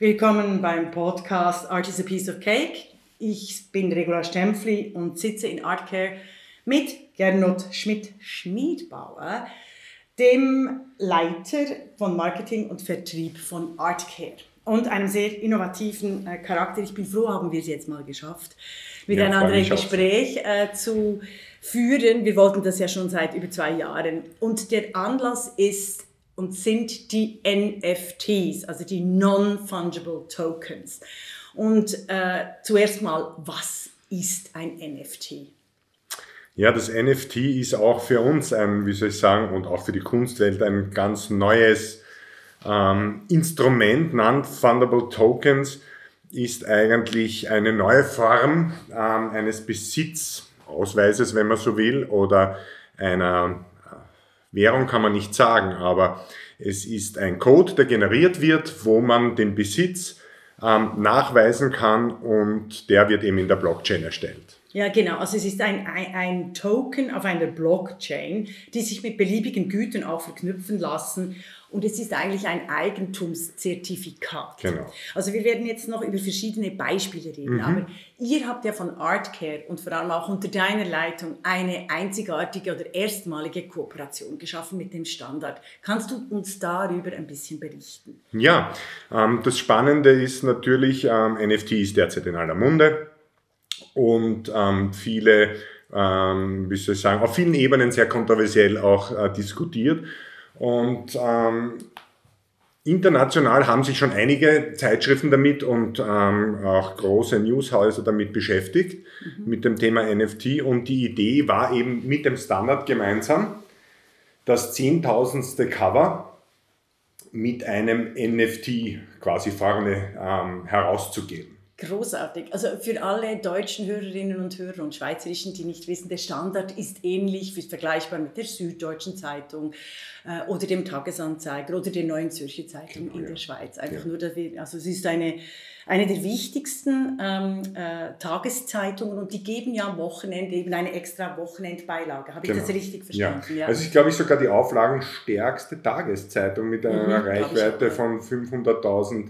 Willkommen beim Podcast Art is a Piece of Cake. Ich bin Regula Stempfli und sitze in Artcare mit Gernot Schmidt-Schmiedbauer, dem Leiter von Marketing und Vertrieb von Artcare und einem sehr innovativen äh, Charakter. Ich bin froh, haben wir es jetzt mal geschafft, miteinander ja, ein Gespräch äh, zu führen. Wir wollten das ja schon seit über zwei Jahren. Und der Anlass ist und sind die NFTs, also die Non-Fungible Tokens. Und äh, zuerst mal, was ist ein NFT? Ja, das NFT ist auch für uns ein, wie soll ich sagen, und auch für die Kunstwelt ein ganz neues ähm, Instrument. Non-Fundable Tokens ist eigentlich eine neue Form ähm, eines Besitzausweises, wenn man so will, oder einer Währung kann man nicht sagen, aber es ist ein Code, der generiert wird, wo man den Besitz ähm, nachweisen kann und der wird eben in der Blockchain erstellt. Ja, genau. Also es ist ein, ein, ein, Token auf einer Blockchain, die sich mit beliebigen Gütern auch verknüpfen lassen. Und es ist eigentlich ein Eigentumszertifikat. Genau. Also wir werden jetzt noch über verschiedene Beispiele reden. Mhm. Aber ihr habt ja von Artcare und vor allem auch unter deiner Leitung eine einzigartige oder erstmalige Kooperation geschaffen mit dem Standard. Kannst du uns darüber ein bisschen berichten? Ja, ähm, das Spannende ist natürlich, ähm, NFT ist derzeit in aller Munde und ähm, viele, ähm, wie soll ich sagen, auf vielen Ebenen sehr kontroversiell auch äh, diskutiert. Und ähm, international haben sich schon einige Zeitschriften damit und ähm, auch große Newshäuser damit beschäftigt, mhm. mit dem Thema NFT. Und die Idee war eben mit dem Standard gemeinsam, das zehntausendste Cover mit einem NFT quasi vorne ähm, herauszugeben. Großartig. Also für alle deutschen Hörerinnen und Hörer und schweizerischen, die nicht wissen, der Standard ist ähnlich, ist vergleichbar mit der Süddeutschen Zeitung äh, oder dem Tagesanzeiger oder der Neuen Zürcher Zeitung genau, in der ja. Schweiz. Einfach ja. nur, dass wir, also es ist eine, eine der wichtigsten ähm, äh, Tageszeitungen und die geben ja am Wochenende eben eine extra Wochenendbeilage. Habe genau. ich das genau. richtig verstanden? Ja. ja. Also ich glaube, ich sogar die auflagenstärkste Tageszeitung mit einer mhm, Reichweite von 500.000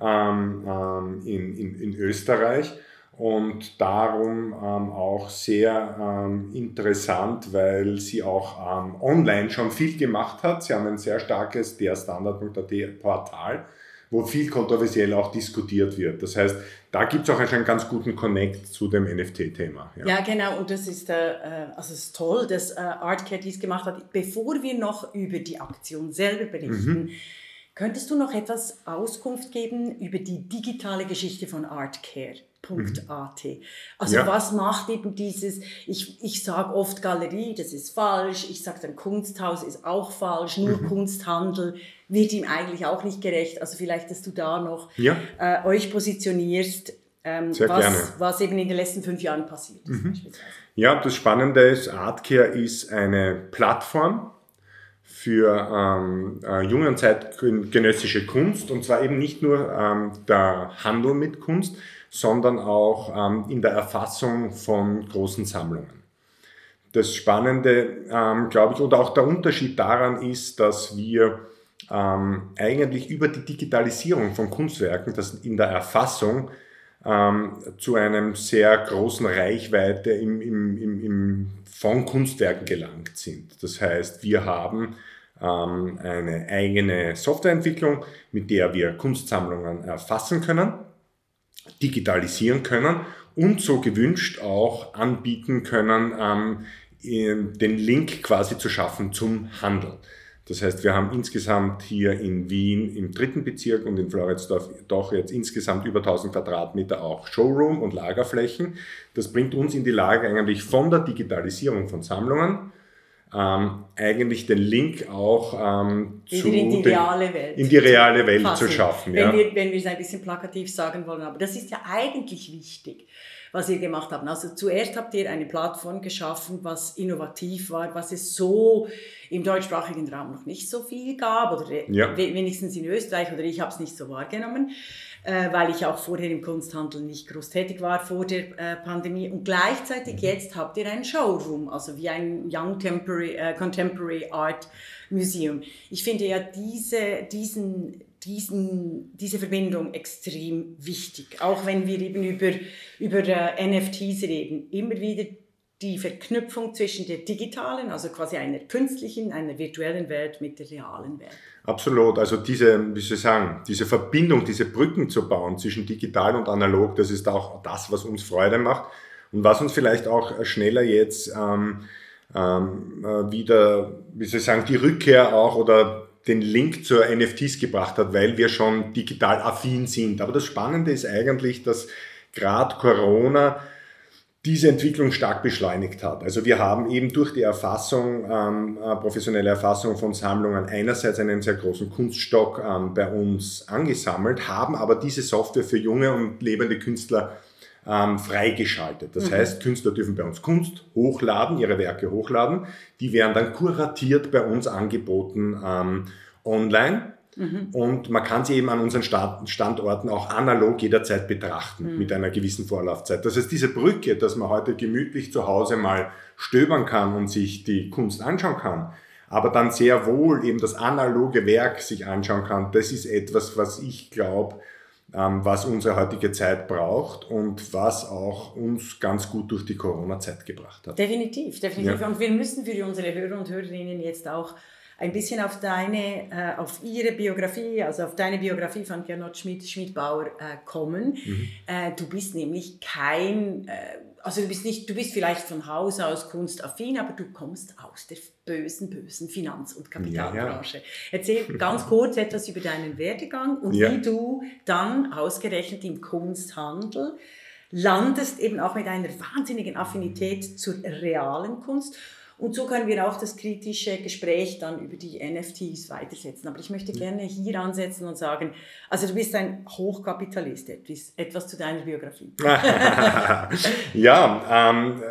ähm, ähm, in, in, in Österreich und darum ähm, auch sehr ähm, interessant, weil sie auch ähm, online schon viel gemacht hat. Sie haben ein sehr starkes der Standard.at Portal, wo viel kontroversiell auch diskutiert wird. Das heißt, da gibt es auch einen ganz guten Connect zu dem NFT-Thema. Ja. ja. genau, und das ist, äh, äh also es ist toll, dass äh, Artcat dies gemacht hat. Bevor wir noch über die Aktion selber berichten, mhm Könntest du noch etwas Auskunft geben über die digitale Geschichte von Artcare.at? Also ja. was macht eben dieses, ich, ich sage oft Galerie, das ist falsch, ich sage dann Kunsthaus ist auch falsch, nur mhm. Kunsthandel wird ihm eigentlich auch nicht gerecht. Also vielleicht, dass du da noch ja. äh, euch positionierst, ähm, was, was, eben in den letzten fünf Jahren passiert ist. Mhm. Ja, das Spannende ist, Artcare ist eine Plattform, für ähm, äh, junge und zeitgenössische Kunst und zwar eben nicht nur ähm, der Handel mit Kunst, sondern auch ähm, in der Erfassung von großen Sammlungen. Das Spannende, ähm, glaube ich, oder auch der Unterschied daran ist, dass wir ähm, eigentlich über die Digitalisierung von Kunstwerken, das in der Erfassung ähm, zu einem sehr großen Reichweite im, im, im, im von Kunstwerken gelangt sind. Das heißt, wir haben ähm, eine eigene Softwareentwicklung, mit der wir Kunstsammlungen erfassen können, digitalisieren können und so gewünscht auch anbieten können, ähm, den Link quasi zu schaffen zum Handel. Das heißt, wir haben insgesamt hier in Wien im dritten Bezirk und in Floridsdorf doch jetzt insgesamt über 1000 Quadratmeter auch Showroom und Lagerflächen. Das bringt uns in die Lage eigentlich von der Digitalisierung von Sammlungen ähm, eigentlich den Link auch ähm, zu in die reale Welt, in die reale Welt zu schaffen. Wenn, ja. wir, wenn wir es ein bisschen plakativ sagen wollen. Aber das ist ja eigentlich wichtig, was ihr gemacht habt. Also zuerst habt ihr eine Plattform geschaffen, was innovativ war, was es so im deutschsprachigen Raum noch nicht so viel gab oder ja. wenigstens in Österreich oder ich habe es nicht so wahrgenommen äh, weil ich auch vorher im Kunsthandel nicht groß tätig war vor der äh, Pandemie. Und gleichzeitig mhm. jetzt habt ihr einen Showroom, also wie ein Young Temporary, äh, Contemporary Art Museum. Ich finde ja diese, diesen diesen, diese Verbindung extrem wichtig. Auch wenn wir eben über, über äh, NFTs reden, immer wieder die Verknüpfung zwischen der digitalen, also quasi einer künstlichen, einer virtuellen Welt mit der realen Welt. Absolut. Also diese, wie soll ich sagen, diese Verbindung, diese Brücken zu bauen zwischen digital und analog, das ist auch das, was uns Freude macht und was uns vielleicht auch schneller jetzt ähm, ähm, äh, wieder, wie soll ich sagen, die Rückkehr auch oder den Link zur NFTs gebracht hat, weil wir schon digital affin sind. Aber das Spannende ist eigentlich, dass gerade Corona diese Entwicklung stark beschleunigt hat. Also wir haben eben durch die Erfassung, ähm, äh, professionelle Erfassung von Sammlungen einerseits einen sehr großen Kunststock ähm, bei uns angesammelt, haben aber diese Software für junge und lebende Künstler ähm, freigeschaltet. Das mhm. heißt, Künstler dürfen bei uns Kunst hochladen, ihre Werke hochladen. Die werden dann kuratiert bei uns angeboten ähm, online. Mhm. Und man kann sie eben an unseren Standorten auch analog jederzeit betrachten mhm. mit einer gewissen Vorlaufzeit. Das heißt, diese Brücke, dass man heute gemütlich zu Hause mal stöbern kann und sich die Kunst anschauen kann, aber dann sehr wohl eben das analoge Werk sich anschauen kann, das ist etwas, was ich glaube, was unsere heutige Zeit braucht und was auch uns ganz gut durch die Corona-Zeit gebracht hat. Definitiv, definitiv. Ja. Und wir müssen für unsere Hörer und Hörerinnen jetzt auch ein bisschen auf deine, äh, auf ihre Biografie, also auf deine Biografie von Gernot Schmidt, Schmidbauer äh, kommen. Mhm. Äh, du bist nämlich kein, also du bist nicht, du bist vielleicht von Haus aus kunstaffin, aber du kommst aus der bösen, bösen Finanz- und Kapitalbranche. Ja, ja. Erzähl ganz kurz etwas über deinen Werdegang und ja. wie du dann ausgerechnet im Kunsthandel landest, eben auch mit einer wahnsinnigen Affinität zur realen Kunst und so können wir auch das kritische Gespräch dann über die NFTs weitersetzen. Aber ich möchte gerne hier ansetzen und sagen, also du bist ein Hochkapitalist, etwas, etwas zu deiner Biografie. ja, ähm,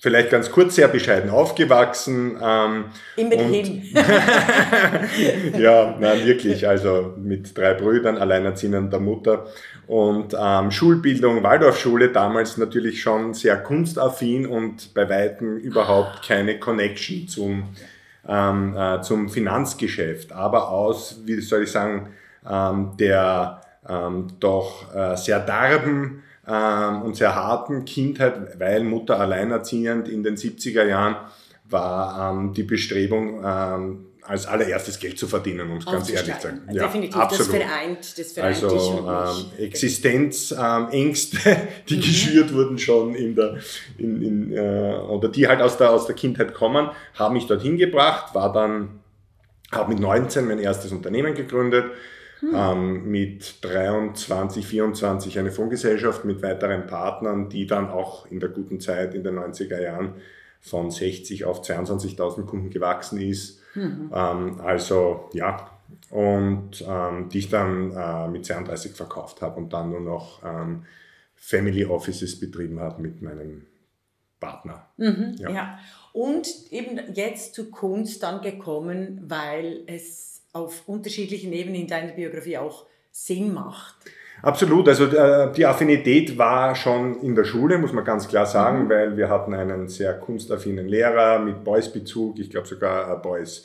vielleicht ganz kurz, sehr bescheiden aufgewachsen. Ähm, Immerhin. ja, nein, wirklich. Also mit drei Brüdern, alleinerziehender Mutter und ähm, Schulbildung, Waldorfschule, damals natürlich schon sehr kunstaffin und bei Weitem überhaupt keine Connection zum, ähm, äh, zum Finanzgeschäft, aber aus, wie soll ich sagen, ähm, der ähm, doch äh, sehr derben ähm, und sehr harten Kindheit, weil Mutter alleinerziehend in den 70er Jahren war ähm, die Bestrebung, ähm, als allererstes Geld zu verdienen, um es ganz ehrlich zu sagen. Ja, Definitiv, absolut. das vereint, das vereint also, ähm, Existenzängste, ähm, die mhm. geschürt wurden schon in der, in, in, äh, oder die halt aus der, aus der Kindheit kommen, haben mich dorthin gebracht, war dann, habe mit 19 mein erstes Unternehmen gegründet, hm. Ähm, mit 23, 24 eine Fondsgesellschaft mit weiteren Partnern, die dann auch in der guten Zeit in den 90er Jahren von 60 auf 22.000 Kunden gewachsen ist. Mhm. Ähm, also ja, und ähm, die ich dann äh, mit 32 verkauft habe und dann nur noch ähm, Family Offices betrieben habe mit meinem Partner. Mhm, ja. ja. Und eben jetzt zu Kunst dann gekommen, weil es auf unterschiedlichen Ebenen in deiner Biografie auch Sinn macht. Absolut, also äh, die Affinität war schon in der Schule, muss man ganz klar sagen, mhm. weil wir hatten einen sehr kunstaffinen Lehrer mit Boys-Bezug, ich glaube sogar Boys.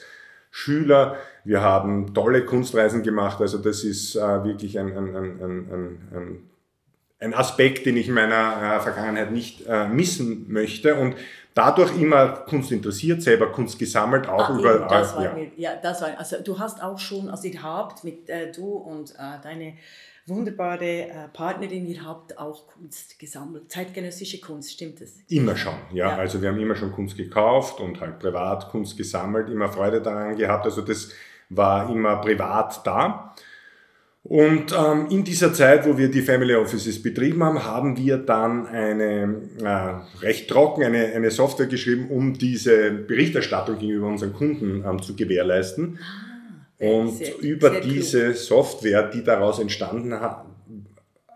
Schüler. Wir haben tolle Kunstreisen gemacht. Also das ist äh, wirklich ein, ein, ein, ein, ein Aspekt, den ich in meiner äh, Vergangenheit nicht äh, missen möchte. Und dadurch immer Kunst interessiert, selber Kunst gesammelt, auch ah, über. Das war ja. Mir, ja, das war, also du hast auch schon, also ihr habt mit äh, du und äh, deine wunderbare äh, Partnerin, ihr habt auch Kunst gesammelt, zeitgenössische Kunst, stimmt das? Immer schon, ja. ja. Also wir haben immer schon Kunst gekauft und halt privat Kunst gesammelt, immer Freude daran gehabt. Also das war immer privat da. Und ähm, in dieser Zeit, wo wir die Family Offices betrieben haben, haben wir dann eine äh, recht trocken eine, eine Software geschrieben, um diese Berichterstattung gegenüber unseren Kunden ähm, zu gewährleisten. Ah, und sehr, über sehr diese cool. Software, die daraus entstanden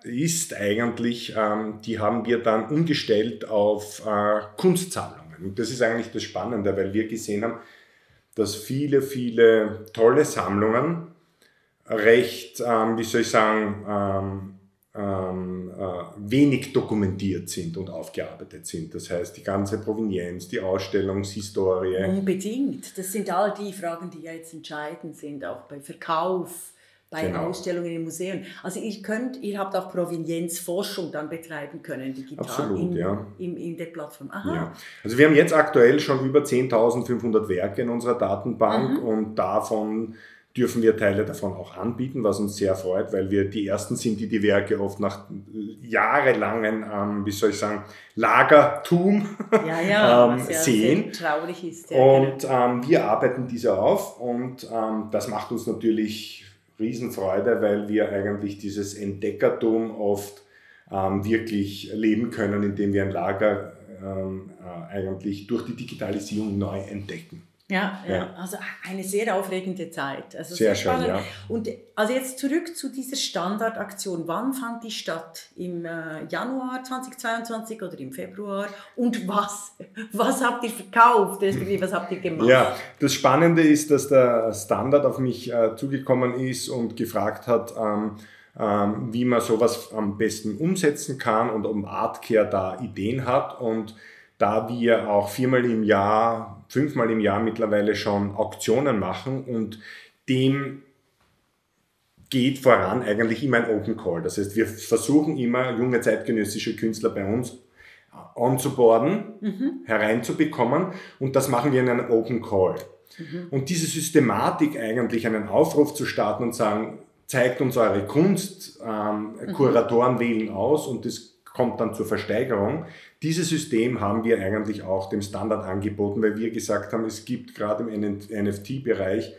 ist eigentlich, ähm, die haben wir dann umgestellt auf äh, Kunstsammlungen. Und das ist eigentlich das Spannende, weil wir gesehen haben, dass viele, viele tolle Sammlungen recht, ähm, wie soll ich sagen, ähm, ähm, äh, wenig dokumentiert sind und aufgearbeitet sind. Das heißt, die ganze Provenienz, die Ausstellungshistorie. Unbedingt. Das sind all die Fragen, die ja jetzt entscheidend sind, auch bei Verkauf, bei genau. Ausstellungen in Museen. Also ihr könnt, ihr habt auch Provenienzforschung dann betreiben können, digital Absolut, in, ja. in, in der Plattform. Aha. Ja. Also wir haben jetzt aktuell schon über 10.500 Werke in unserer Datenbank mhm. und davon dürfen wir Teile davon auch anbieten, was uns sehr freut, weil wir die Ersten sind, die die Werke oft nach jahrelangen, ähm, wie soll ich sagen, Lagertum ja, ja, ähm, sehr, sehen. Sehr traurig ist. Ja, und genau. ähm, wir arbeiten diese auf und ähm, das macht uns natürlich Riesenfreude, weil wir eigentlich dieses Entdeckertum oft ähm, wirklich leben können, indem wir ein Lager ähm, äh, eigentlich durch die Digitalisierung neu entdecken. Ja, ja, also eine sehr aufregende Zeit. Also sehr, sehr schön, ja. Und also jetzt zurück zu dieser Standardaktion. Wann fand die statt? Im äh, Januar 2022 oder im Februar? Und was, was habt ihr verkauft? Was habt ihr gemacht? Ja, das Spannende ist, dass der Standard auf mich äh, zugekommen ist und gefragt hat, ähm, ähm, wie man sowas am besten umsetzen kann und ob Artcare da Ideen hat. Und da wir auch viermal im Jahr, fünfmal im Jahr mittlerweile schon Auktionen machen und dem geht voran eigentlich immer ein Open Call. Das heißt, wir versuchen immer junge zeitgenössische Künstler bei uns onzuboarden, mhm. hereinzubekommen und das machen wir in einem Open Call. Mhm. Und diese Systematik eigentlich, einen Aufruf zu starten und sagen, zeigt uns eure Kunst, ähm, mhm. Kuratoren wählen aus und das kommt dann zur Versteigerung. Dieses System haben wir eigentlich auch dem Standard angeboten, weil wir gesagt haben, es gibt gerade im NFT-Bereich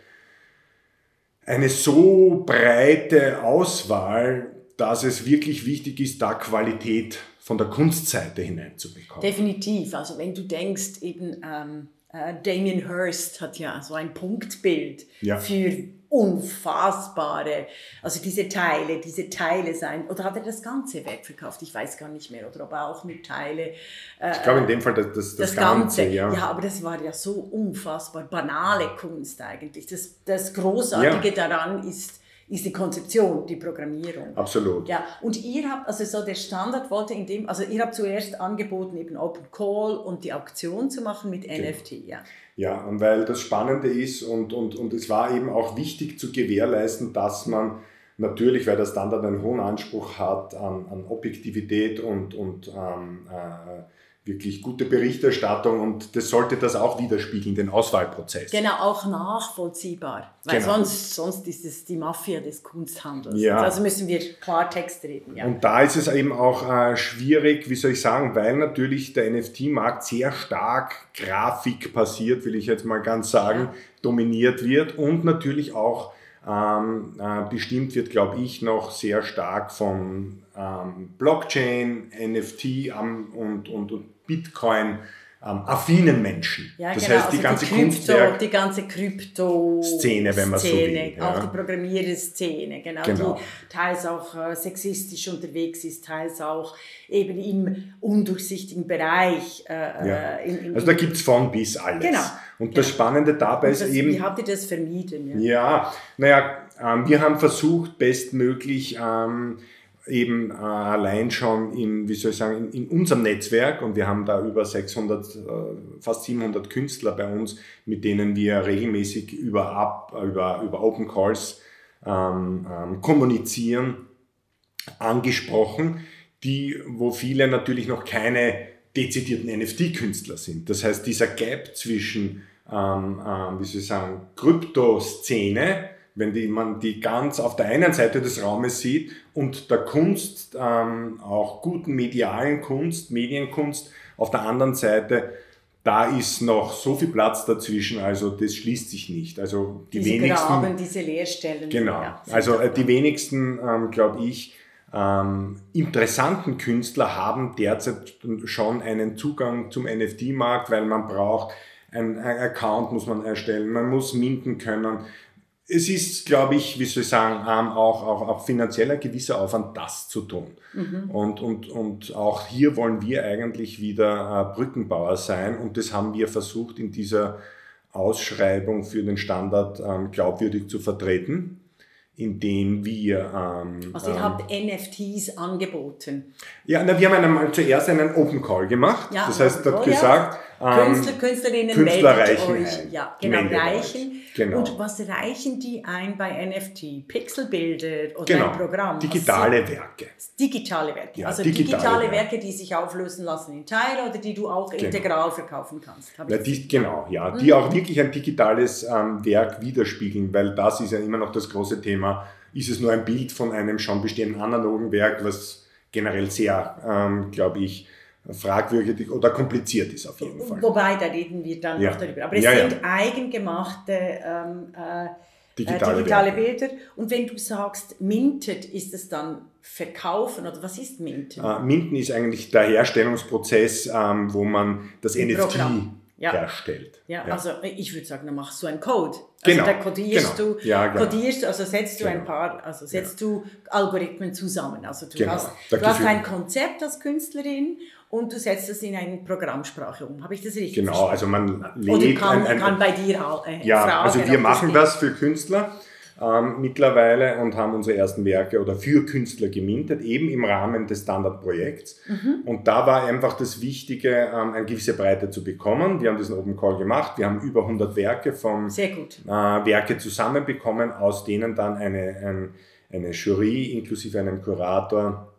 eine so breite Auswahl, dass es wirklich wichtig ist, da Qualität von der Kunstseite hineinzubekommen. Definitiv. Also wenn du denkst, eben ähm, äh, Damien Hirst hat ja so ein Punktbild ja. für unfassbare, also diese Teile, diese Teile sein, oder hat er das ganze Werk verkauft? Ich weiß gar nicht mehr, oder ob er auch nur Teile. Äh, ich glaube in dem Fall das, das, das, das Ganze. Ganze ja. ja, aber das war ja so unfassbar banale Kunst eigentlich. Das, das Großartige ja. daran ist, ist die Konzeption, die Programmierung. Absolut. Ja, und ihr habt, also so der Standard wollte in dem, also ihr habt zuerst angeboten, eben Open Call und die Auktion zu machen mit genau. NFT, ja. Ja, und weil das Spannende ist und, und, und es war eben auch wichtig zu gewährleisten, dass man natürlich, weil der Standard einen hohen Anspruch hat an, an Objektivität und, und ähm, äh, wirklich gute Berichterstattung und das sollte das auch widerspiegeln, den Auswahlprozess. Genau, auch nachvollziehbar, weil genau. sonst, sonst ist es die Mafia des Kunsthandels. Ja. Also müssen wir Klartext reden. Ja. Und da ist es eben auch äh, schwierig, wie soll ich sagen, weil natürlich der NFT-Markt sehr stark Grafik passiert, will ich jetzt mal ganz sagen, ja. dominiert wird und natürlich auch ähm, äh, bestimmt wird, glaube ich, noch sehr stark von ähm, Blockchain, NFT ähm, und, und, und Bitcoin ähm, affinen Menschen. Ja, das genau, heißt, die also ganze die Krypto, die ganze Krypto-Szene, wenn man so will. Ja. Auch die Programmierszene, genau, genau. die teils auch äh, sexistisch unterwegs ist, teils auch eben im undurchsichtigen Bereich. Äh, ja. Äh, in, in, also da gibt es von bis alles. Genau. Und das genau. Spannende dabei das, ist eben... Wie habt ihr das vermieden? Ja, ja naja, ähm, wir haben versucht, bestmöglich... Ähm, eben äh, allein schon in, wie soll ich sagen, in, in, unserem Netzwerk und wir haben da über 600, äh, fast 700 Künstler bei uns, mit denen wir regelmäßig über, Up, über, über Open Calls ähm, ähm, kommunizieren, angesprochen, die, wo viele natürlich noch keine dezidierten NFT-Künstler sind. Das heißt, dieser Gap zwischen, ähm, ähm, wie soll ich sagen, Kryptoszene, wenn die, man die ganz auf der einen Seite des Raumes sieht und der Kunst, ähm, auch guten medialen Kunst, Medienkunst auf der anderen Seite, da ist noch so viel Platz dazwischen, also das schließt sich nicht. Also die diese wenigsten. Graben, diese Leerstellen. Genau. Ja, also äh, die wenigsten, ähm, glaube ich, ähm, interessanten Künstler haben derzeit schon einen Zugang zum NFT-Markt, weil man braucht ein Account muss man erstellen, man muss minten können, es ist, glaube ich, wie soll ich sagen, ähm, auch, auch, auch finanzieller gewisser Aufwand, das zu tun. Mhm. Und, und, und auch hier wollen wir eigentlich wieder äh, Brückenbauer sein und das haben wir versucht in dieser Ausschreibung für den Standard ähm, glaubwürdig zu vertreten, indem wir... Ähm, also ihr habt NFTs angeboten. Ja, na, wir haben einmal zuerst einen Open Call gemacht. Ja, das heißt, Call, gesagt, Ähm, Künstler, Künstlerinnen Künstler reichen euch. ein. Ja, genau, reichen. Genau. Und was reichen die ein bei NFT? Pixelbilder oder Genau. ein Programm? Digitale Werke. Digitale Werke. Ja, also digitale digitale, Werke. Die sich auflösen lassen in Teile oder die du auch integral verkaufen kannst. Hab Ja, die, genau, ja, die auch wirklich ein digitales ähm, Werk widerspiegeln, weil das ist ja immer noch das große Thema. Ist es nur ein Bild von einem schon bestehenden analogen Werk, was generell sehr, ähm, glaube ich, fragwürdig oder kompliziert ist auf jeden Fall. Wobei, da reden wir dann Ja. noch darüber. Aber es Ja, ja. sind eigengemachte ähm, äh, Digitale digitale, digitale. Bilder. Und wenn du sagst minted, ist es dann verkaufen oder was ist minted? Äh, Minden ist eigentlich der Herstellungsprozess, ähm, wo man das Ein NFT Programm. Ja. herstellt. Ja, also ich würde sagen, dann machst du einen Code. Genau, Also da kodierst genau. du, Ja, genau. kodierst, also setzt du ein Genau. paar, also setzt du Algorithmen zusammen. Also du Genau. hast, du hast ein Konzept als Künstlerin und du setzt es in eine Programmsprache um. Habe ich das richtig Genau, also man Oder legt kann, ein, kann bei dir äh, Ja, fragen, also wir machen geht. das für Künstler ähm, mittlerweile und haben unsere ersten Werke oder für Künstler gemintet, eben im Rahmen des Standardprojekts. Mhm. Und da war einfach das Wichtige, ähm, eine gewisse Breite zu bekommen. Wir haben diesen Open Call gemacht. Wir haben über 100 Werke vom Sehr gut. äh, Werke zusammenbekommen, aus denen dann eine, ein, eine Jury inklusive einem Kurator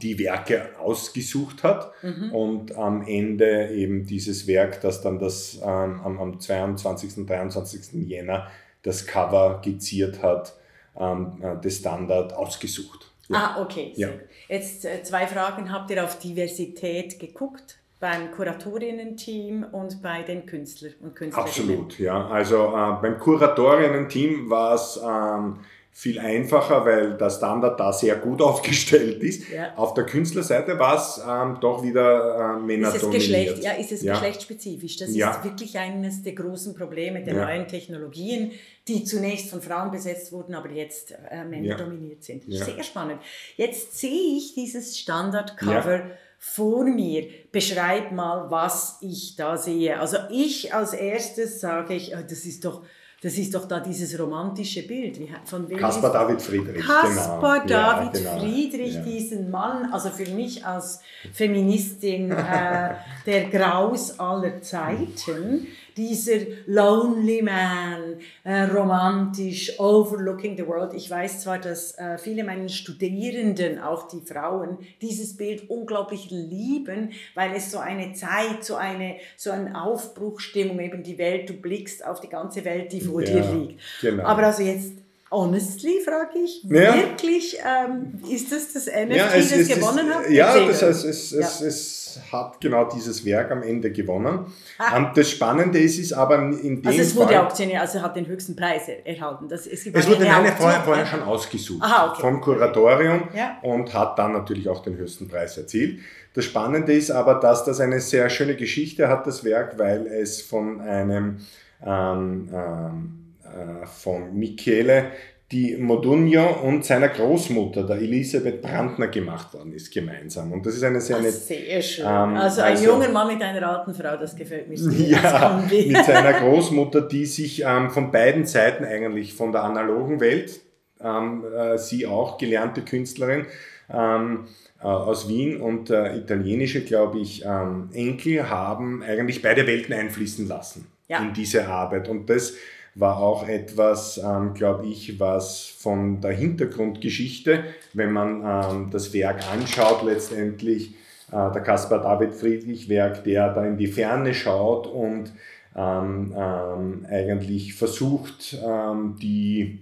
die Werke ausgesucht hat Mhm. und am Ende eben dieses Werk, das dann das ähm, am, am 22. 23. Jänner das Cover geziert hat, ähm, äh, des Standard ausgesucht. Ja. Ah, okay. Ja. Jetzt äh, zwei Fragen. Habt ihr auf Diversität geguckt? Beim Kuratorinnen-Team und bei den Künstler und Künstlerinnen? Absolut, ja. Also äh, beim Kuratorinnen-Team war es ähm, viel einfacher, weil der Standard da sehr gut aufgestellt ist. Ja. Auf der Künstlerseite war es ähm, doch wieder äh, Männer Ist es. Geschlecht, ja, ist es Ja. geschlechtsspezifisch? Das Ja. ist wirklich eines der großen Probleme der neuen Technologien, die zunächst von Frauen besetzt wurden, aber jetzt äh, Männer dominiert sind. Sehr spannend. Jetzt sehe ich dieses Standardcover vor mir. Beschreib mal, was ich da sehe. Also ich als erstes sage ich, äh, das ist doch, das ist doch da dieses romantische Bild. Von wem Kaspar David Friedrich. Caspar genau. Ja, David genau. Friedrich, Ja. diesen Mann, also für mich als Feministin äh, der Graus aller Zeiten, dieser Lonely Man, äh, romantisch, overlooking the world. Ich weiß zwar, dass äh, viele meiner Studierenden, auch die Frauen, dieses Bild unglaublich lieben, weil es so eine Zeit, so eine, so eine Aufbruchstimmung, eben die Welt, du blickst auf die ganze Welt, die vor Ja, dir liegt. genau. Aber also jetzt, honestly, frage ich, Ja. wirklich, ähm, ist das das NFT, Ja, es, das es, gewonnen hat? Ja, das heißt, es, es, Ja. es hat genau dieses Werk am Ende gewonnen. Ah. Ähm, Das Spannende ist, ist aber in dem Also es wurde Fall, auktioniert, also hat den höchsten Preis er- erhalten. Das, es es wurde eine vorher, vorher schon ausgesucht Aha, okay. vom Kuratorium Ja. und hat dann natürlich auch den höchsten Preis erzielt. Das Spannende ist aber, dass das eine sehr schöne Geschichte hat, das Werk, weil es von einem ähm, ähm, äh, von Michele die Modugno und seiner Großmutter, der Elisabeth Brandner, gemacht worden ist, gemeinsam. Und das ist eine sehr eine Sehr schön. Ähm, also ein also- junger Mann mit einer alten Frau, das gefällt mir sehr. Ja, mit seiner Großmutter, die sich ähm, von beiden Seiten eigentlich, von der analogen Welt, ähm, äh, sie auch gelernte Künstlerin ähm, äh, aus Wien und äh, italienische, glaube ich, ähm, Enkel haben eigentlich beide Welten einfließen lassen Ja. in diese Arbeit. Und das war auch etwas, ähm, glaube ich, was von der Hintergrundgeschichte, wenn man ähm, das Werk anschaut, letztendlich äh, der Caspar David Friedrich Werk, der da in die Ferne schaut und ähm, ähm, eigentlich versucht, ähm, die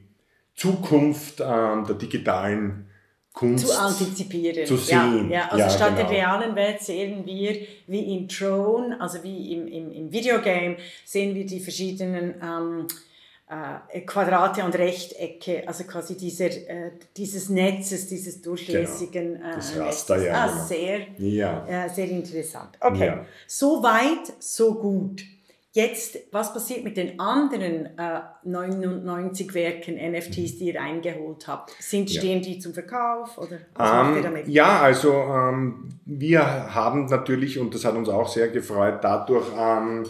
Zukunft ähm, der digitalen Kunst zu antizipieren. zu sehen. Ja, ja also Ja, statt genau. der realen Welt sehen wir, wie in Throne, also wie im, im, im Videogame, sehen wir die verschiedenen ähm, äh, Quadrate und Rechtecke, also quasi dieser, äh, dieses Netzes, dieses durchlässigen Genau. äh, Das Raster, Netzes. ja, Ah, genau. sehr, Ja. äh, sehr interessant. Okay, Ja. so weit, so gut. Jetzt, was passiert mit den anderen äh, 99 Werken NFTs, die ihr eingeholt habt? Sind, Ja. stehen die zum Verkauf oder was macht ihr Ähm, damit? ja, also ähm, wir haben natürlich, und das hat uns auch sehr gefreut, dadurch ähm,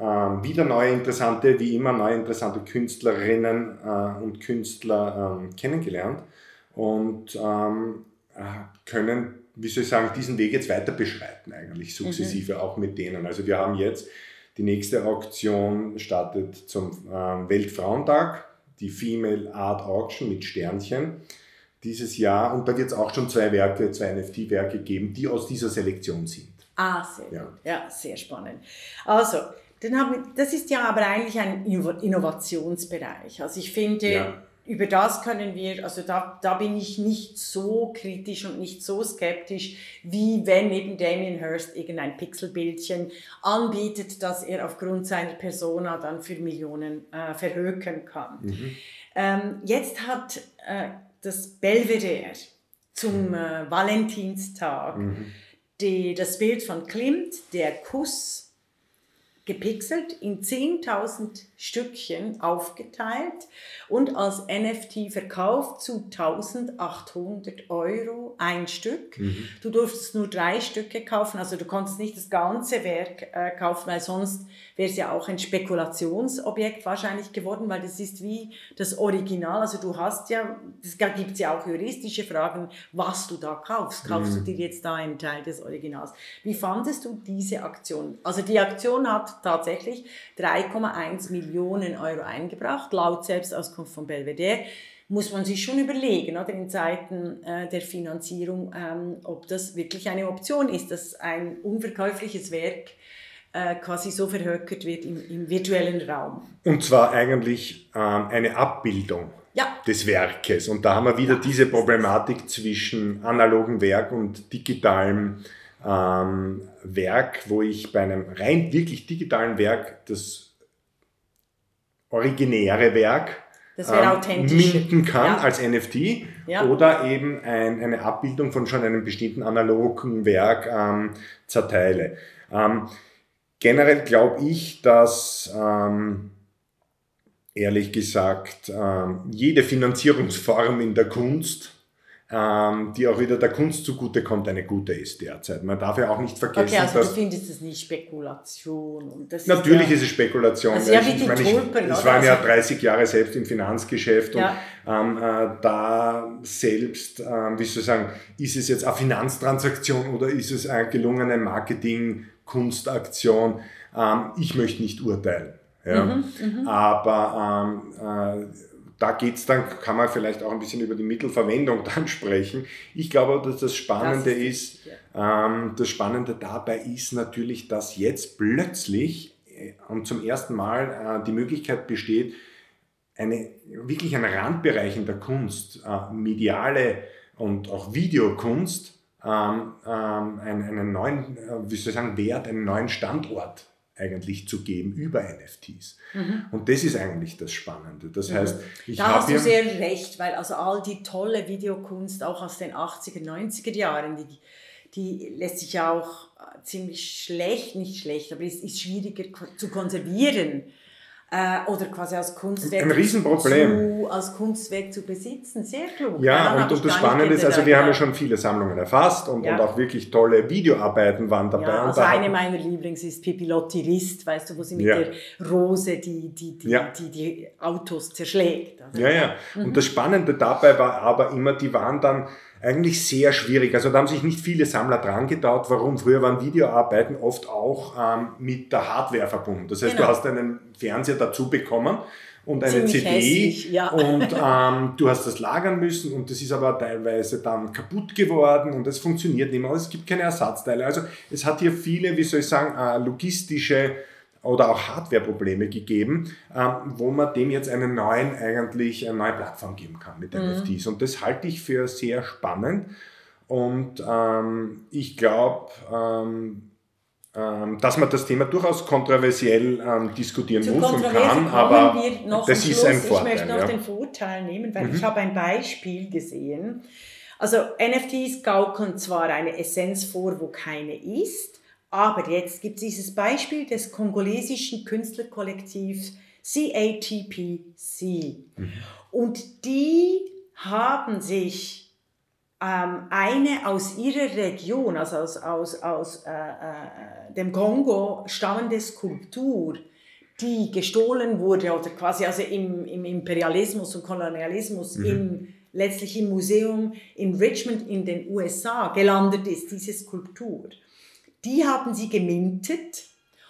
ähm, wieder neue interessante, wie immer neue interessante Künstlerinnen äh, und Künstler ähm, kennengelernt. Und ähm, können, wie soll ich sagen, diesen Weg jetzt weiter beschreiten, eigentlich sukzessive mhm. auch mit denen. Also wir haben jetzt die nächste Auktion startet zum äh, Weltfrauentag, die Female Art Auction mit Sternchen dieses Jahr. Und da wird es auch schon zwei Werke, zwei NFT-Werke geben, die aus dieser Selektion sind. Ah, sehr ja. Ja, sehr spannend. Also, dann haben, das ist ja aber eigentlich ein Innovationsbereich. Also ich finde, ja. über das können wir, also da, da bin ich nicht so kritisch und nicht so skeptisch, wie wenn eben Damien Hirst irgendein Pixelbildchen anbietet, das er aufgrund seiner Persona dann für Millionen äh, verhökern kann. Mhm. Ähm, jetzt hat äh, das Belvedere zum mhm. äh, Valentinstag mhm. die, das Bild von Klimt, der Kuss gepixelt, in 10.000 Stückchen aufgeteilt und als NFT verkauft zu 1800 Euro ein Stück. Mhm. Du durftest nur drei Stücke kaufen, also du konntest nicht das ganze Werk äh, kaufen, weil sonst wäre es ja auch ein Spekulationsobjekt wahrscheinlich geworden, weil das ist wie das Original. Also du hast ja, da gibt es ja auch juristische Fragen, was du da kaufst. Kaufst mhm. du dir jetzt da einen Teil des Originals? Wie fandest du diese Aktion? Also die Aktion hat tatsächlich 3,1 Millionen Euro eingebracht, laut Selbstauskunft von Belvedere muss man sich schon überlegen, oder in Zeiten äh, der Finanzierung, ähm, ob das wirklich eine Option ist, dass ein unverkäufliches Werk äh, quasi so verhökert wird im, im, virtuellen Raum. Und zwar eigentlich ähm, eine Abbildung ja. des Werkes. Und da haben wir wieder ja, diese Problematik zwischen analogem Werk und digitalem ähm, Werk, wo ich bei einem rein wirklich digitalen Werk das originäre Werk ähm, minden kann ja. als NFT ja. oder eben ein, eine Abbildung von schon einem bestimmten analogen Werk ähm, zerteile. Ähm, Generell glaube ich, dass ähm, ehrlich gesagt ähm, jede Finanzierungsform in der Kunst, ähm, die auch wieder der Kunst zugutekommt, eine gute ist derzeit. Man darf ja auch nicht vergessen, okay, also dass... du findest es nicht Spekulation? Und das natürlich ist, ja, ist es Spekulation. Also ja, wie die ich, Tulpen, ich, ich war ja 30 also Jahre selbst im Finanzgeschäft ja. und ähm, äh, da selbst, äh, wie soll ich sagen, ist es jetzt eine Finanztransaktion oder ist es ein gelungene Marketing- Kunstaktion. Ähm, ich möchte nicht urteilen. Ja. Mhm, mhm. Aber ähm, äh, da es dann, kann man vielleicht auch ein bisschen über die Mittelverwendung dann sprechen. Ich glaube, dass das Spannende das ist, ist ähm, das Spannende dabei ist natürlich, dass jetzt plötzlich äh, und zum ersten Mal äh, die Möglichkeit besteht, eine, wirklich ein Randbereich in der Kunst, äh, mediale und auch Videokunst, ähm, ähm, einen, einen, neuen, äh, wie soll ich sagen, Wert, einen neuen Standort eigentlich zu geben über NFTs. Mhm. Und das ist eigentlich das Spannende. Das mhm. heißt, ich Da hast du sehr recht, weil also all die tolle Videokunst auch aus den 80er, 90er Jahren, die, die lässt sich ja auch äh, ziemlich schlecht, nicht schlecht, aber es ist schwieriger zu konservieren äh, oder quasi als Kunstwerk ein Riesenproblem. Zu, als Kunstwerk zu besitzen. Sehr klug. Ja, und, und das Spannende ist, also wir haben ja schon viele Sammlungen erfasst und, ja. und auch wirklich tolle Videoarbeiten waren dabei. Ja, also eine meiner Lieblings ist Pipilotti Rist, weißt du, wo sie mit ja. der Rose die, die, die, ja. die, die Autos zerschlägt. Also, ja, ja. Mhm. Und das Spannende dabei war aber immer, die waren dann eigentlich sehr schwierig. Also da haben sich nicht viele Sammler dran getraut. Warum? Früher waren Videoarbeiten oft auch ähm, mit der Hardware verbunden. Das heißt, genau. du hast einen Fernseher dazu bekommen und eine Ziemlich CD hässlich, ja. und ähm, du hast das lagern müssen und das ist aber teilweise dann kaputt geworden und es funktioniert nicht mehr. Es gibt keine Ersatzteile. Also es hat hier viele, wie soll ich sagen, äh, logistische oder auch Hardware-Probleme gegeben, ähm, wo man dem jetzt einen neuen, eigentlich eine neue Plattform geben kann mit mhm. NFTs. Und das halte ich für sehr spannend. Und ähm, ich glaube, ähm, ähm, dass man das Thema durchaus kontroversiell ähm, diskutieren Zu muss und kann, aber das ist ein Vorteil. Ich möchte noch ja. den Vorteil nehmen, weil mhm. ich habe ein Beispiel gesehen. Also NFTs gaukeln zwar eine Essenz vor, wo keine ist, aber jetzt gibt es dieses Beispiel des kongolesischen Künstlerkollektivs CATPC. Mhm. Und die haben sich ähm, eine aus ihrer Region, also aus, aus, aus äh, äh, dem Kongo stammende Skulptur, die gestohlen wurde oder quasi also im, im Imperialismus und Kolonialismus mhm. im letztlich im Museum in Richmond in den USA gelandet ist, diese Skulptur, die haben sie gemintet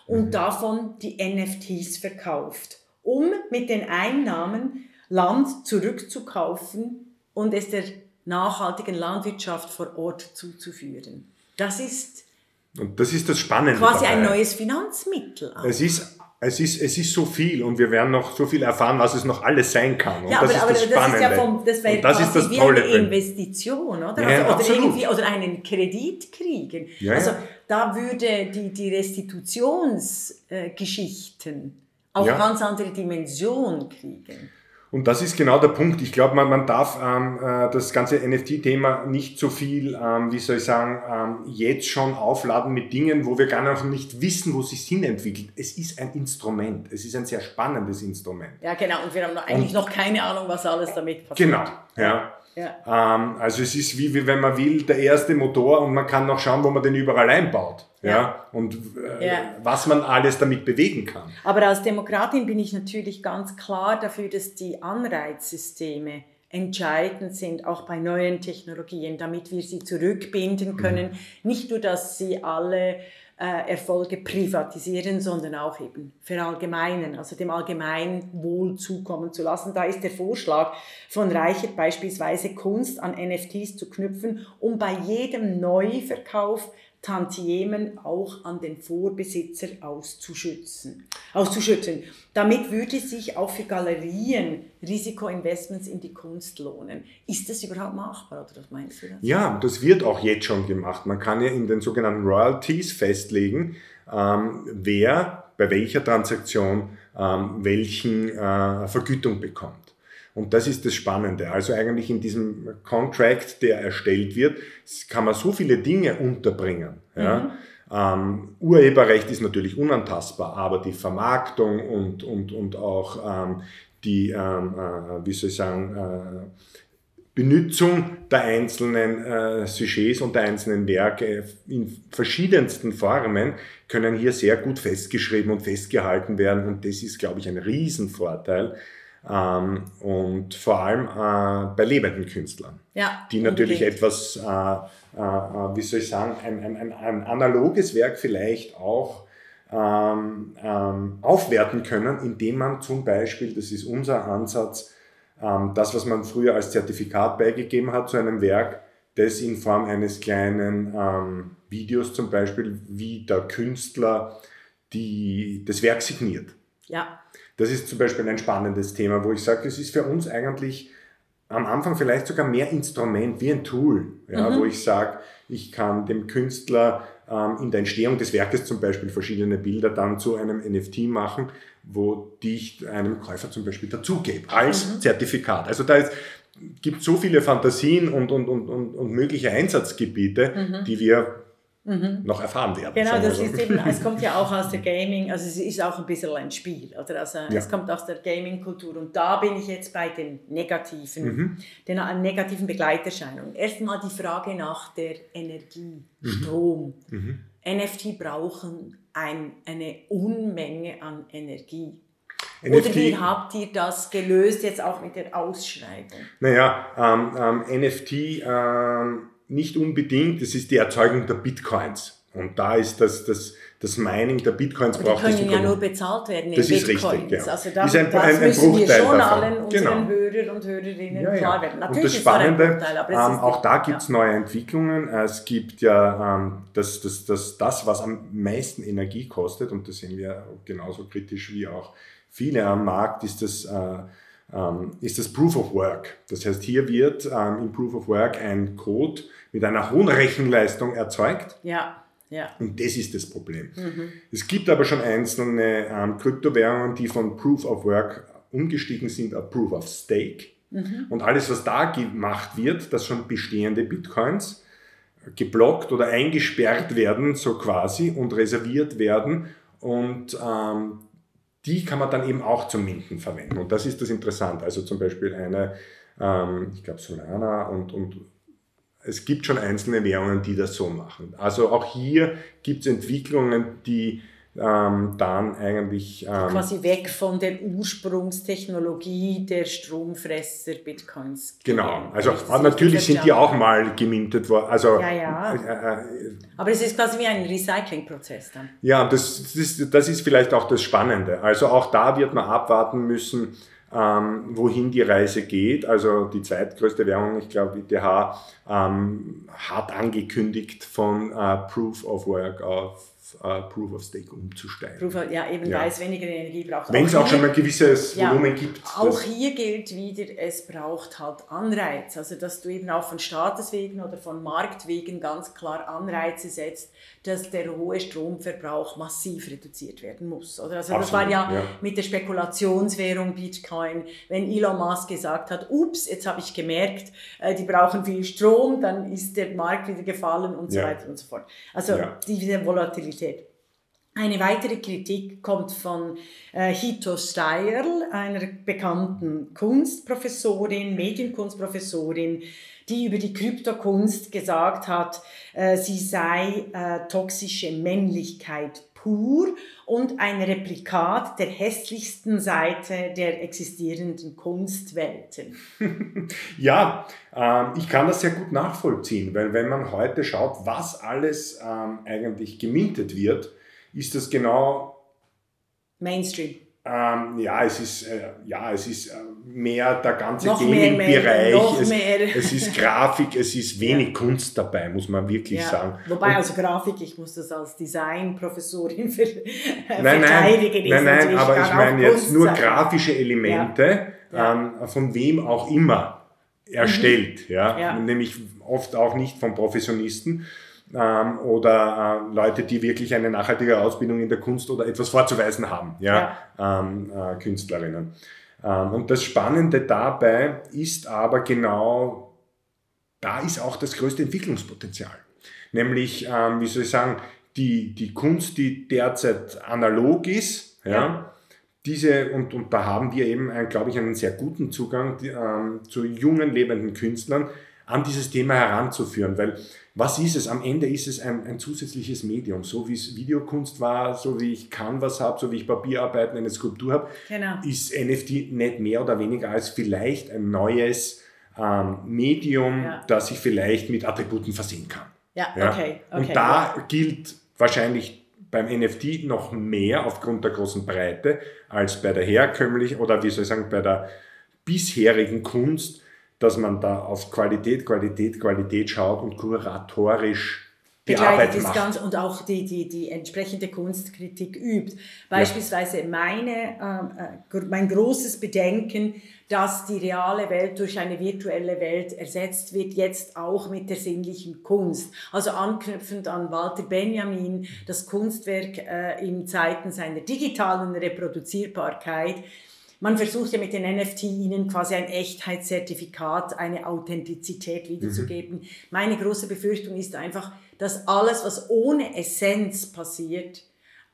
und mhm. davon die NFTs verkauft, um mit den Einnahmen Land zurückzukaufen und es der nachhaltigen Landwirtschaft vor Ort zuzuführen. Das ist und das ist das Spannende. Quasi dabei. ein neues Finanzmittel. Auch. Es ist es ist, es ist so viel und wir werden noch so viel erfahren, was es noch alles sein kann. Und ja, das aber, ist aber das, Spannende. das ist ja vom, das wäre das ist das wie Tolle eine Investition, oder? Ja, also, oder irgendwie, oder einen Kredit kriegen. Ja, also da würde die, die Restitutionsgeschichten auch ja. ganz andere Dimension kriegen. Und das ist genau der Punkt. Ich glaube, man, man darf ähm, äh, das ganze NFT-Thema nicht so viel, ähm, wie soll ich sagen, ähm, jetzt schon aufladen mit Dingen, wo wir gar noch nicht wissen, wo sich hin entwickelt. Es ist ein Instrument. Es ist ein sehr spannendes Instrument. Ja, genau. Und wir haben eigentlich Und, noch keine Ahnung, was alles damit passiert. Genau, ja. Ja. Ähm, also es ist wie, wie, wenn man will, der erste Motor und man kann noch schauen, wo man den überall einbaut ja. ja und äh, ja. was man alles damit bewegen kann. Aber als Demokratin bin ich natürlich ganz klar dafür, dass die Anreizsysteme entscheidend sind, auch bei neuen Technologien, damit wir sie zurückbinden können. Mhm. Nicht nur, dass sie alle Erfolge privatisieren, sondern auch eben verallgemeinern, also dem Allgemeinwohl zukommen zu lassen. Da ist der Vorschlag von Reichert beispielsweise Kunst an NFTs zu knüpfen, um bei jedem Neuverkauf Tantiemen auch an den Vorbesitzer auszuschützen, auszuschütten. Damit würde sich auch für Galerien Risikoinvestments in die Kunst lohnen. Ist das überhaupt machbar oder was meinst du? Das? Ja, das wird auch jetzt schon gemacht. Man kann ja in den sogenannten Royalties festlegen, ähm, wer bei welcher Transaktion ähm, welchen äh, Vergütung bekommt. Und das ist das Spannende. Also eigentlich in diesem Contract, der erstellt wird, kann man so viele Dinge unterbringen. Ja? Mhm. Ähm, Urheberrecht ist natürlich unantastbar, aber die Vermarktung und, und, und auch ähm, die, ähm, äh, wie soll ich sagen, äh, Benutzung der einzelnen äh, Sujets und der einzelnen Werke in verschiedensten Formen können hier sehr gut festgeschrieben und festgehalten werden. Und das ist, glaube ich, ein Riesenvorteil ähm, und vor allem äh, bei lebenden Künstlern, ja, die natürlich unbedingt. etwas, äh, äh, wie soll ich sagen, ein, ein, ein, analoges Werk vielleicht auch ähm, ähm, aufwerten können, indem man zum Beispiel, das ist unser Ansatz, ähm, das, was man früher als Zertifikat beigegeben hat zu einem Werk, das in Form eines kleinen ähm, Videos zum Beispiel, wie der Künstler die, das Werk signiert. Ja. Das ist zum Beispiel ein spannendes Thema, wo ich sage, das ist für uns eigentlich am Anfang vielleicht sogar mehr Instrument wie ein Tool, ja, mhm. wo ich sage, ich kann dem Künstler ähm, in der Entstehung des Werkes zum Beispiel verschiedene Bilder dann zu einem NFT machen, wo die ich einem Käufer zum Beispiel dazugebe als mhm. Zertifikat. Also da gibt es so viele Fantasien und, und, und, und, und mögliche Einsatzgebiete, mhm. die wir mhm. noch erfahren werden. Genau, das so. ist eben, es kommt ja auch aus der Gaming, also es ist auch ein bisschen ein Spiel, oder? Also ja. es kommt aus der Gaming-Kultur und da bin ich jetzt bei den negativen, mhm. den äh, negativen Begleiterscheinungen. Erstmal die Frage nach der Energie, mhm. Strom. Mhm. NFT brauchen ein, eine Unmenge an Energie. NFT, Oder wie habt ihr das gelöst jetzt auch mit der Ausschreibung? Naja, ähm, ähm, NFT ähm, nicht unbedingt, das ist die Erzeugung der Bitcoins. Und da ist das, das, das Mining der Bitcoins Aber braucht die können ja nur bezahlt werden in das Bitcoins. ist richtig, ja. Also da, ist ein, das ein, ein müssen wir schon davon. allen unseren genau. Hörer und Hörerinnen ja, ja. klar werden. Natürlich und das Spannende, ähm, auch da gibt es ja. neue Entwicklungen. Es gibt ja ähm, das, das, das, das, was am meisten Energie kostet, und das sehen wir genauso kritisch wie auch viele am Markt, ist das äh, ist das Proof of Work. Das heißt, hier wird ähm, im Proof of Work ein Code mit einer hohen Rechenleistung erzeugt. Ja. Ja. Und das ist das Problem. Mhm. Es gibt aber schon einzelne ähm, Kryptowährungen, die von Proof of Work umgestiegen sind auf Proof of Stake. Mhm. Und alles, was da gemacht wird, dass schon bestehende Bitcoins geblockt oder eingesperrt werden, so quasi, und reserviert werden. Und ähm, die kann man dann eben auch zum Minden verwenden. Und das ist das Interessante. Also zum Beispiel eine, ähm, ich glaube Solana und, und es gibt schon einzelne Währungen, die das so machen. Also auch hier gibt es Entwicklungen, die ähm, dann eigentlich. Ähm, Quasi weg von der Ursprungstechnologie der Stromfresser Bitcoins. Genau, also natürlich sind die auch mal gemintet worden. Also, ja, ja. Äh, äh, Aber es ist quasi wie ein Recyclingprozess dann. Ja, das, das, das ist vielleicht auch das Spannende. Also auch da wird man abwarten müssen, ähm, wohin die Reise geht. Also die zweitgrößte Währung, ich glaube, ITH, ähm, hat angekündigt von äh, Proof of Work auf uh, Proof of Stake umzusteigen. Proof of, ja, eben ja. weil es weniger Energie braucht. Wenn es auch, schon mal ein gewisses ja, Volumen gibt. Auch hier gilt wieder, es braucht halt Anreiz. Also dass du eben auch von Staateswegen oder von Marktwegen ganz klar Anreize setzt, dass der hohe Stromverbrauch massiv reduziert werden muss. Oder? Also Absolut, das war ja, ja, mit der Spekulationswährung Bitcoin, wenn Elon Musk gesagt hat, ups, jetzt habe ich gemerkt, äh, die brauchen viel Strom, dann ist der Markt wieder gefallen und so weiter und so fort. Also diese Volatilität. Eine weitere Kritik kommt von äh, Hito Steierl, einer bekannten Kunstprofessorin, Medienkunstprofessorin, die über die Kryptokunst gesagt hat, äh, sie sei äh, toxische Männlichkeit pur und ein Replikat der hässlichsten Seite der existierenden Kunstwelten. ja, ähm, ich kann das sehr gut nachvollziehen, weil wenn man heute schaut, was alles ähm, eigentlich gemietet wird, ist das genau Mainstream. Ähm, ja, es ist, äh, ja, es ist äh, mehr der ganze Gaming-Bereich. Es, es, ist Grafik, es ist wenig ja. Kunst dabei, muss man wirklich ja. sagen. Wobei, Und, also Grafik, ich muss das als Designprofessorin verteidigen. Nein, nein, nein aber ich meine jetzt nur sein. grafische Elemente, ja. Ähm, von wem auch immer erstellt. Mhm. Ja? Nämlich oft auch nicht von Professionisten ähm, oder äh, Leute, die wirklich eine nachhaltige Ausbildung in der Kunst oder etwas vorzuweisen haben, ja, ja. Ähm, äh, Künstlerinnen. Ähm, und das Spannende dabei ist aber genau, da ist auch das größte Entwicklungspotenzial. Nämlich, ähm, wie soll ich sagen, die, die Kunst, die derzeit analog ist, ja, ja diese, und, und da haben wir eben, glaube ich, einen sehr guten Zugang die, ähm, zu jungen, lebenden Künstlern, an dieses Thema heranzuführen, weil was ist es? Am Ende ist es ein, ein zusätzliches Medium, so wie es Videokunst war, so wie ich Canvas habe, so wie ich Papierarbeiten, eine Skulptur habe, genau. ist NFT nicht mehr oder weniger als vielleicht ein neues ähm, Medium, ja. das ich vielleicht mit Attributen versehen kann. Ja, ja? Okay, okay. Und da ja. gilt wahrscheinlich beim NFT noch mehr aufgrund der großen Breite als bei der herkömmlichen oder wie soll ich sagen, bei der bisherigen Kunst, dass man da auf Qualität, Qualität, Qualität schaut und kuratorisch die Arbeit macht. Ganz und auch die, die, die entsprechende Kunstkritik übt. Beispielsweise ja. meine, äh, mein großes Bedenken, dass die reale Welt durch eine virtuelle Welt ersetzt wird, jetzt auch mit der sinnlichen Kunst. Also anknüpfend an Walter Benjamin, das Kunstwerk äh, in Zeiten seiner digitalen Reproduzierbarkeit man versucht ja mit den NFT ihnen quasi ein Echtheitszertifikat, eine Authentizität wiederzugeben. Mhm. Meine große Befürchtung ist einfach, dass alles, was ohne Essenz passiert,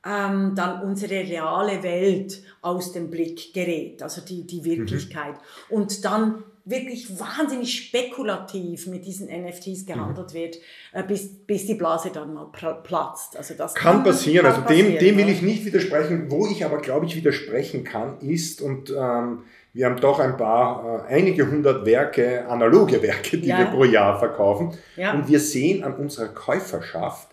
ähm, dann unsere reale Welt aus dem Blick gerät, also die, die Wirklichkeit. Mhm. Und dann wirklich wahnsinnig spekulativ mit diesen NFTs gehandelt mhm. wird, äh, bis, bis die Blase dann mal platzt. Also das kann, kann passieren. Kann also dem, dem will ich nicht widersprechen. Wo ich aber, glaube ich, widersprechen kann, ist, und ähm, wir haben doch ein paar, äh, einige hundert Werke, analoge Werke, die ja. wir pro Jahr verkaufen. Ja. Und wir sehen an unserer Käuferschaft,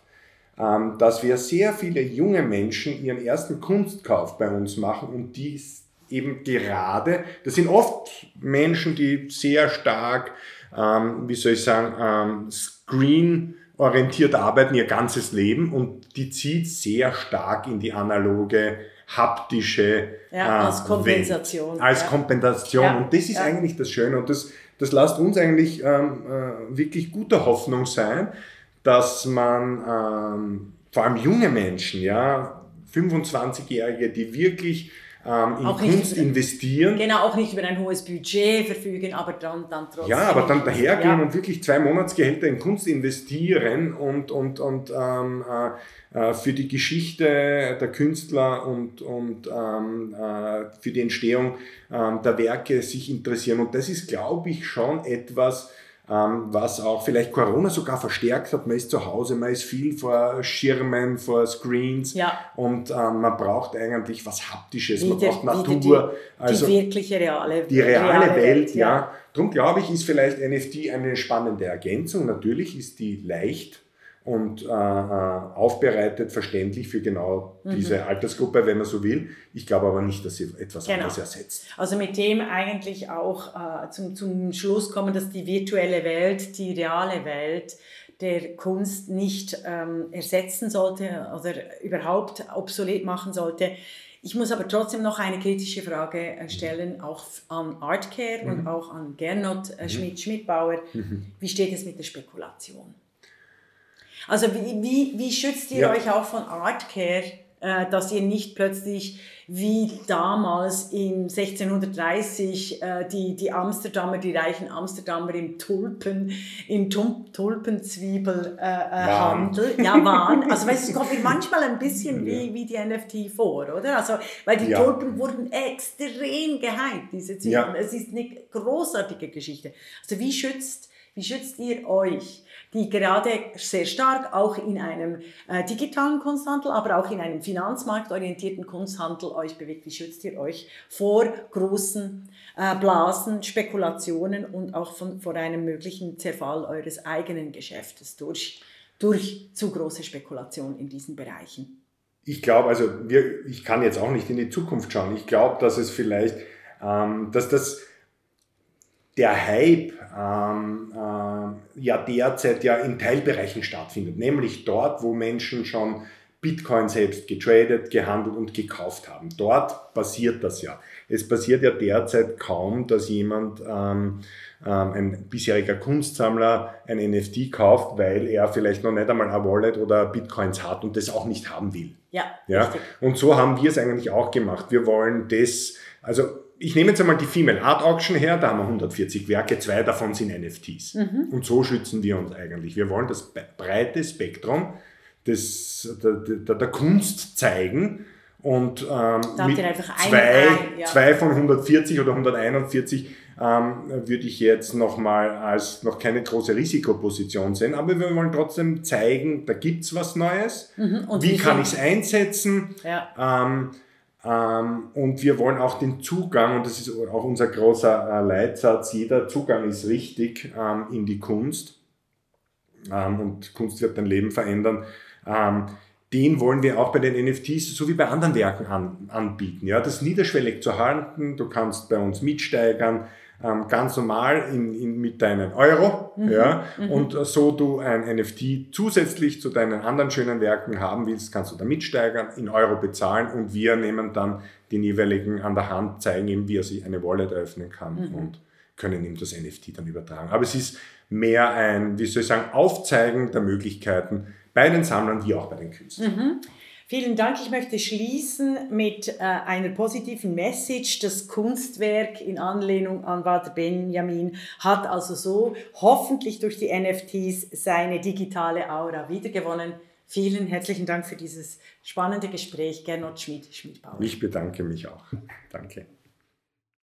ähm, dass wir sehr viele junge Menschen ihren ersten Kunstkauf bei uns machen und die eben gerade, das sind oft Menschen, die sehr stark, ähm, wie soll ich sagen, ähm, screen orientiert arbeiten ihr ganzes Leben und die zieht sehr stark in die analoge haptische ja, äh, als Kompensation. Welt, als ja. Kompensation. Ja. Und das ist eigentlich das Schöne und das, das lasst uns eigentlich ähm, äh, wirklich guter Hoffnung sein, dass man ähm, vor allem junge Menschen, ja, 25-Jährige, die wirklich ähm, in auch Kunst nicht, investieren. Genau, auch nicht über ein hohes Budget verfügen, aber dann, dann trotzdem. Ja, aber dann dahergehen ja. und wirklich zwei Monatsgehälter in Kunst investieren und, und, und ähm, äh, äh, für die Geschichte der Künstler und, und ähm, äh, für die Entstehung ähm, der Werke sich interessieren. Und das ist, glaube ich, schon etwas, was auch vielleicht Corona sogar verstärkt hat. Man ist zu Hause, man ist viel vor Schirmen, vor Screens Ja. und ähm, man braucht eigentlich was Haptisches, man Wieder- braucht wieder Natur. Die, also die wirkliche reale, die reale, Welt, ja. Darum glaube ich, ist vielleicht NFT eine spannende Ergänzung. Natürlich ist die leicht und äh, äh, aufbereitet, verständlich für genau Mhm. diese Altersgruppe, wenn man so will. Ich glaube aber nicht, dass sie etwas Genau. anderes ersetzt. Also mit dem eigentlich auch äh, zum, zum Schluss kommen, dass die virtuelle Welt, die reale Welt der Kunst nicht ähm, ersetzen sollte oder überhaupt obsolet machen sollte. Ich muss aber trotzdem noch eine kritische Frage äh, stellen, auch an Artcare und auch an Gernot äh, Schmidt-Schmidbauer. Wie steht es mit der Spekulation? Also wie, wie, wie schützt ihr Ja. euch auch von Artcare, äh, dass ihr nicht plötzlich wie damals in 1630 äh, die, die Amsterdamer, die reichen Amsterdamer im Tulpen, im Tum Tulpenzwiebel äh, äh, Handel, ja waren. Also weißt du, es kommt mir manchmal ein bisschen wie, wie die NFT vor, oder? Also weil die Ja. Tulpen wurden extrem gehypt, diese Zwiebeln. Ja. Es ist eine großartige Geschichte. Also wie schützt wie schützt ihr euch, die gerade sehr stark auch in einem äh, digitalen Kunsthandel, aber auch in einem finanzmarktorientierten Kunsthandel euch bewegt? Wie schützt ihr euch vor großen äh, Blasen, Spekulationen und auch von, vor einem möglichen Zerfall eures eigenen Geschäftes durch, durch zu große Spekulation in diesen Bereichen? Ich glaube, also wir, ich kann jetzt auch nicht in die Zukunft schauen. Ich glaube, dass es vielleicht, ähm, dass das der Hype ähm, äh, ja derzeit ja in Teilbereichen stattfindet, nämlich dort, wo Menschen schon Bitcoin selbst getradet, gehandelt und gekauft haben. Dort passiert das ja. Es passiert ja derzeit kaum, dass jemand, ähm, ähm, ein bisheriger Kunstsammler, ein NFT kauft, weil er vielleicht noch nicht einmal ein Wallet oder Bitcoins hat und das auch nicht haben will. Ja, Ja, richtig. und so haben wir es eigentlich auch gemacht. Wir wollen das, also ich nehme jetzt einmal die Female Art Auction her, da haben wir 140 Werke, zwei davon sind NFTs. Mhm. Und so schützen wir uns eigentlich. Wir wollen das breite Spektrum des, der, der, der Kunst zeigen und ähm, mit zwei, ein, ja. zwei von 140 oder 141 ähm, würde ich jetzt nochmal als noch keine große Risikoposition sehen, aber wir wollen trotzdem zeigen, da gibt es was Neues. Mhm. Wie wie kann ich es einsetzen? Ja. Ähm, und wir wollen auch den Zugang, und das ist auch unser großer äh, Leitsatz, jeder Zugang ist richtig ähm, in die Kunst. Ähm, und Kunst wird dein Leben verändern. Ähm, den wollen wir auch bei den NFTs so wie bei anderen Werken an, anbieten. Ja, das niederschwellig zu halten. Du kannst bei uns mitsteigern, ähm, ganz normal in, in, mit deinen Euro. Ja, Und äh, so du ein NFT zusätzlich zu deinen anderen schönen Werken haben willst, kannst du da mitsteigern, in Euro bezahlen und wir nehmen dann den jeweiligen an der Hand, zeigen ihm, wie er sich eine Wallet öffnen kann und können ihm das NFT dann übertragen. Aber es ist mehr ein, wie soll ich sagen, Aufzeigen der Möglichkeiten bei den Sammlern wie auch bei den Künstlern. Vielen Dank. Ich möchte schließen mit äh, einer positiven Message. Das Kunstwerk in Anlehnung an Walter Benjamin hat also so hoffentlich durch die NFTs seine digitale Aura wiedergewonnen. Vielen herzlichen Dank für dieses spannende Gespräch, Gernot Schmid, Schmidbauer. Ich bedanke mich auch. Danke.